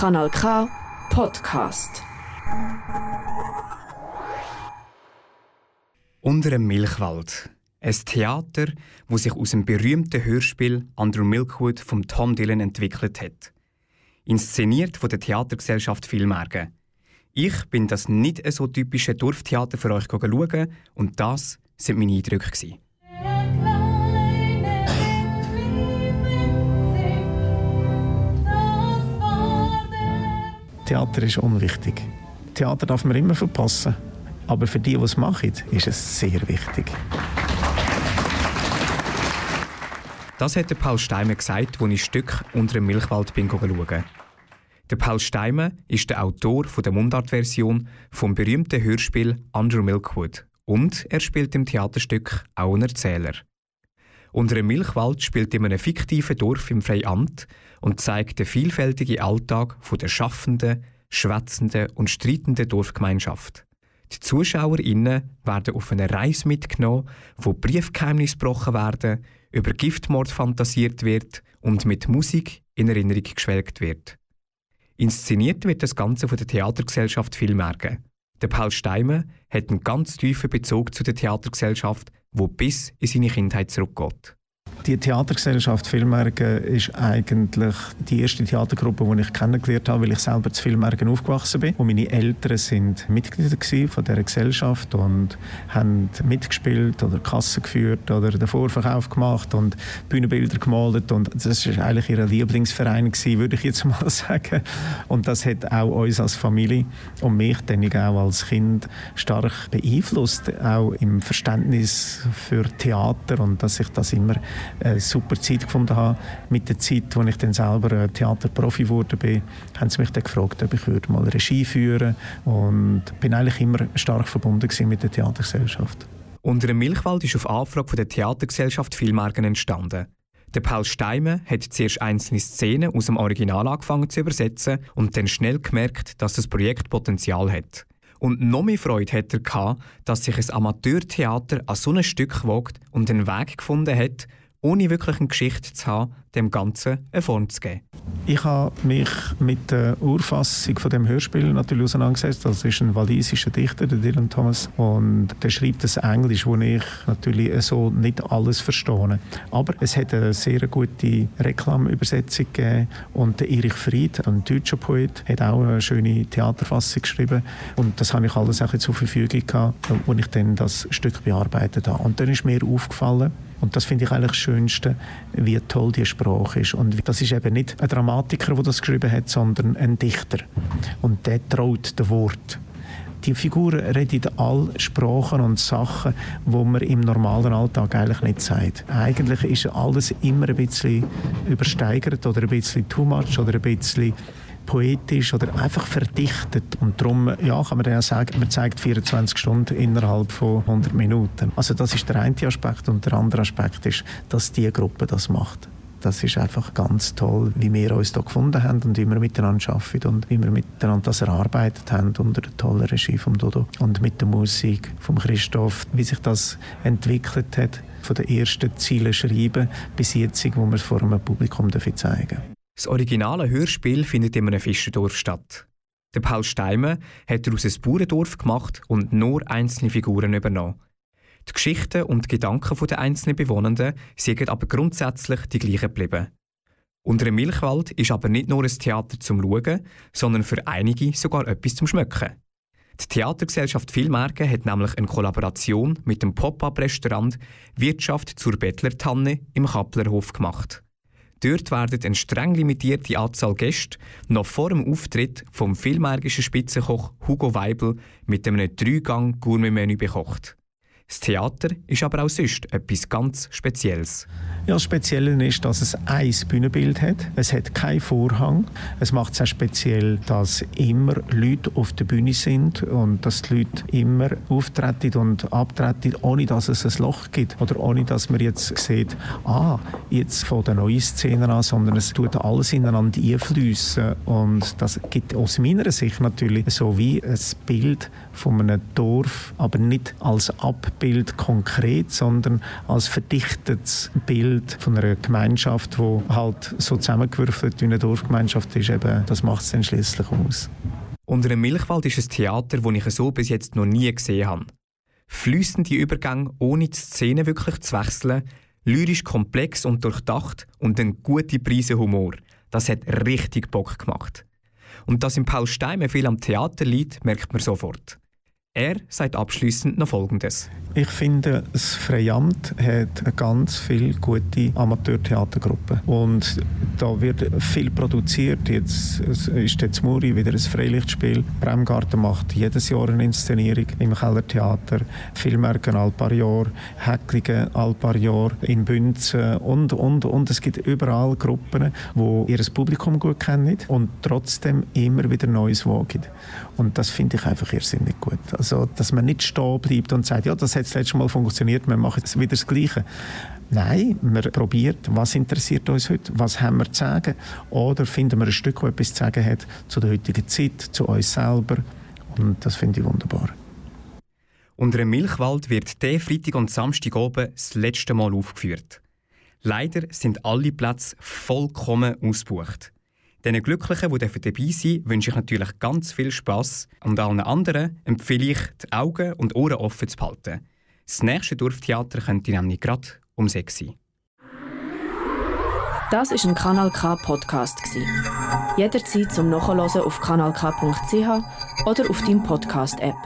Kanal K Podcast. Unter dem Milchwald. Ein Theater, wo sich aus dem berühmten Hörspiel Under Milkwood von Tom Dillon entwickelt hat. Inszeniert von der Theatergesellschaft Filmärgen. Ich bin das nicht so typische Dorftheater für euch schauen und das sind meine Eindrücke. Theater ist unwichtig. Theater darf man immer verpassen. Aber für die, die es machen, ist es sehr wichtig. Das hat Paul Steimer gesagt, als ich Stück unter dem Milchwald bin schauen. Der Paul Steimer ist der Autor der Mundartversion vom berühmten Hörspiel Under Milkwood und er spielt im Theaterstück auch einen Erzähler. Unter dem Milchwald spielt in einem fiktiven Dorf im Freiamt und zeigt den vielfältigen Alltag der schaffenden, schwätzenden und streitenden Dorfgemeinschaft. Die ZuschauerInnen werden auf eine Reise mitgenommen, wo Briefgeheimnisse gebrochen werden, über Giftmord fantasiert wird und mit Musik in Erinnerung geschwelgt wird. Inszeniert wird das Ganze von der Theatergesellschaft Filmärgen. Der Paul Steimer hat einen ganz tiefen Bezug zu der Theatergesellschaft, wo bis in seine Kindheit zurückgeht. Die Theatergesellschaft Filmärgen ist eigentlich die erste Theatergruppe, die ich kennengelernt habe, weil ich selber zu Filmärgen aufgewachsen bin. Und meine Eltern sind Mitglieder von dieser Gesellschaft und haben mitgespielt oder Kassen geführt oder den Vorverkauf gemacht und Bühnenbilder gemalt. Und das war eigentlich ihr Lieblingsverein, gewesen, würde ich jetzt mal sagen. Und das hat auch uns als Familie und mich dann auch als Kind stark beeinflusst, auch im Verständnis für Theater und dass ich das immer eine super Zeit gefunden habe. Mit der Zeit, als ich dann selber äh, Theaterprofi wurde, haben sie mich dann gefragt, ob ich würde mal Regie führen und bin eigentlich immer stark verbunden mit der Theatergesellschaft. Unter dem Milchwald ist auf Anfrage der Theatergesellschaft Filmärgen entstanden. Der Paul Steimer hat zuerst einzelne Szenen aus dem Original angefangen zu übersetzen und dann schnell gemerkt, dass das Projekt Potenzial hat. Und noch mehr Freude hat er gehabt, dass sich ein Amateurtheater an so ein Stück wagt und den Weg gefunden hat, ohne wirklich eine Geschichte zu haben, dem Ganzen eine Form zu geben. Ich habe mich mit der Urfassung von dem Hörspiel natürlich auseinandergesetzt. Das ist ein walisischer Dichter, der Dylan Thomas, und der schreibt das Englisch, wo ich natürlich so nicht alles verstehe. Aber es hat eine sehr gute Reklamübersetzung gegeben und der Erich Fried, ein deutscher Poet, hat auch eine schöne Theaterfassung geschrieben und das habe ich alles zur Verfügung gehabt, als ich dann das Stück bearbeitet habe. Und dann ist mir aufgefallen, und das finde ich eigentlich das Schönste, wie toll die Sprache ist. Und das ist eben nicht ein Dramatiker, der das geschrieben hat, sondern ein Dichter. Und der traut dem Wort. Die Figuren reden all Sprachen und Sachen, wo man im normalen Alltag eigentlich nicht sagt. Eigentlich ist alles immer ein bisschen übersteigert oder ein bisschen too much oder ein bisschen poetisch oder einfach verdichtet. Und darum ja, kann man ja sagen, man zeigt 24 Stunden innerhalb von 100 Minuten. Also das ist der eine Aspekt. Und der andere Aspekt ist, dass die Gruppe das macht. Das ist einfach ganz toll, wie wir uns hier gefunden haben und wie wir miteinander arbeiten und wie wir miteinander das erarbeitet haben unter der tollen Regie von Dodo und mit der Musik von Christoph, wie sich das entwickelt hat, von den ersten Zielen schreiben bis jetzt, wo wir es vor einem Publikum zeigen dürfen. Das originale Hörspiel findet in einem Fischerdorf statt. Der Paul Steimer hat daraus ein Bauerndorf gemacht und nur einzelne Figuren übernommen. Die Geschichten und die Gedanken der einzelnen Bewohnenden sind aber grundsätzlich die gleichen geblieben. Unter dem Milchwald ist aber nicht nur ein Theater zum Schauen, sondern für einige sogar etwas zum Schmöcken. Die Theatergesellschaft Filmärgen hat nämlich eine Kollaboration mit dem Pop-up-Restaurant Wirtschaft zur Bettlertanne im Kapplerhof gemacht. Dort werden eine streng limitierte Anzahl Gäste noch vor dem Auftritt vom filmärgischen Spitzenkoch Hugo Weibel mit einem Dreigang-Gourmet-Menü bekocht. Das Theater ist aber auch sonst etwas ganz Spezielles. Ja, das Spezielle ist, dass es ein Bühnenbild hat. Es hat keinen Vorhang. Es macht es auch speziell, dass immer Leute auf der Bühne sind und dass die Leute immer auftreten und abtreten, ohne dass es ein Loch gibt oder ohne dass man jetzt sieht, ah, jetzt von der neuen Szene an, sondern es tut alles ineinander einfließen und das gibt aus meiner Sicht natürlich so wie ein Bild von einem Dorf, aber nicht als Abbild Bild konkret, sondern als verdichtetes Bild von einer Gemeinschaft, wo halt so zusammengewürfelt wie eine Dorfgemeinschaft ist. Eben, das macht es dann schließlich aus. Unter einem Milchwald ist ein Theater, das ich so bis jetzt noch nie gesehen habe. Flüssende Übergang, ohne die Szene wirklich zu wechseln, lyrisch komplex und durchdacht und ein gute Prise Humor. Das hat richtig Bock gemacht. Und dass im Paul Steimer viel am Theater liegt, merkt man sofort. Er sagt abschließend noch Folgendes. Ich finde, das Freiamt hat ganz viele gute Amateurtheatergruppen. Und da wird viel produziert. Jetzt ist jetzt Muri wieder ein Freilichtspiel. Bremgarten macht jedes Jahr eine Inszenierung im Kellertheater. Filmmerken all paar Jahre, Häcklingen all paar Jahre, in Bünzen und, und, und. Es gibt überall Gruppen, die ihr Publikum gut kennen und trotzdem immer wieder Neues wagen. Und das finde ich einfach irrsinnig gut. Also, dass man nicht stehen bleibt und sagt, ja, das hat das letzte Mal funktioniert, wir machen jetzt wieder das Gleiche. Nein, man probiert, was interessiert uns heute, was haben wir zu sagen, oder finden wir ein Stück, das etwas zu sagen hat zu der heutigen Zeit, zu uns selber. Und das finde ich wunderbar. Unter dem Milchwald wird der Freitag und Samstag oben das letzte Mal aufgeführt. Leider sind alle Plätze vollkommen ausgebucht. Den Glücklichen, die dabei sind, wünsche ich natürlich ganz viel Spass und allen anderen empfehle ich, die Augen und Ohren offen zu behalten. Das nächste Dorftheater könnte nämlich gerade um 6 sein. Das ist ein Kanal K Podcast Jederzeit zum Nachhören auf kanalk.ch oder auf deinem Podcast App.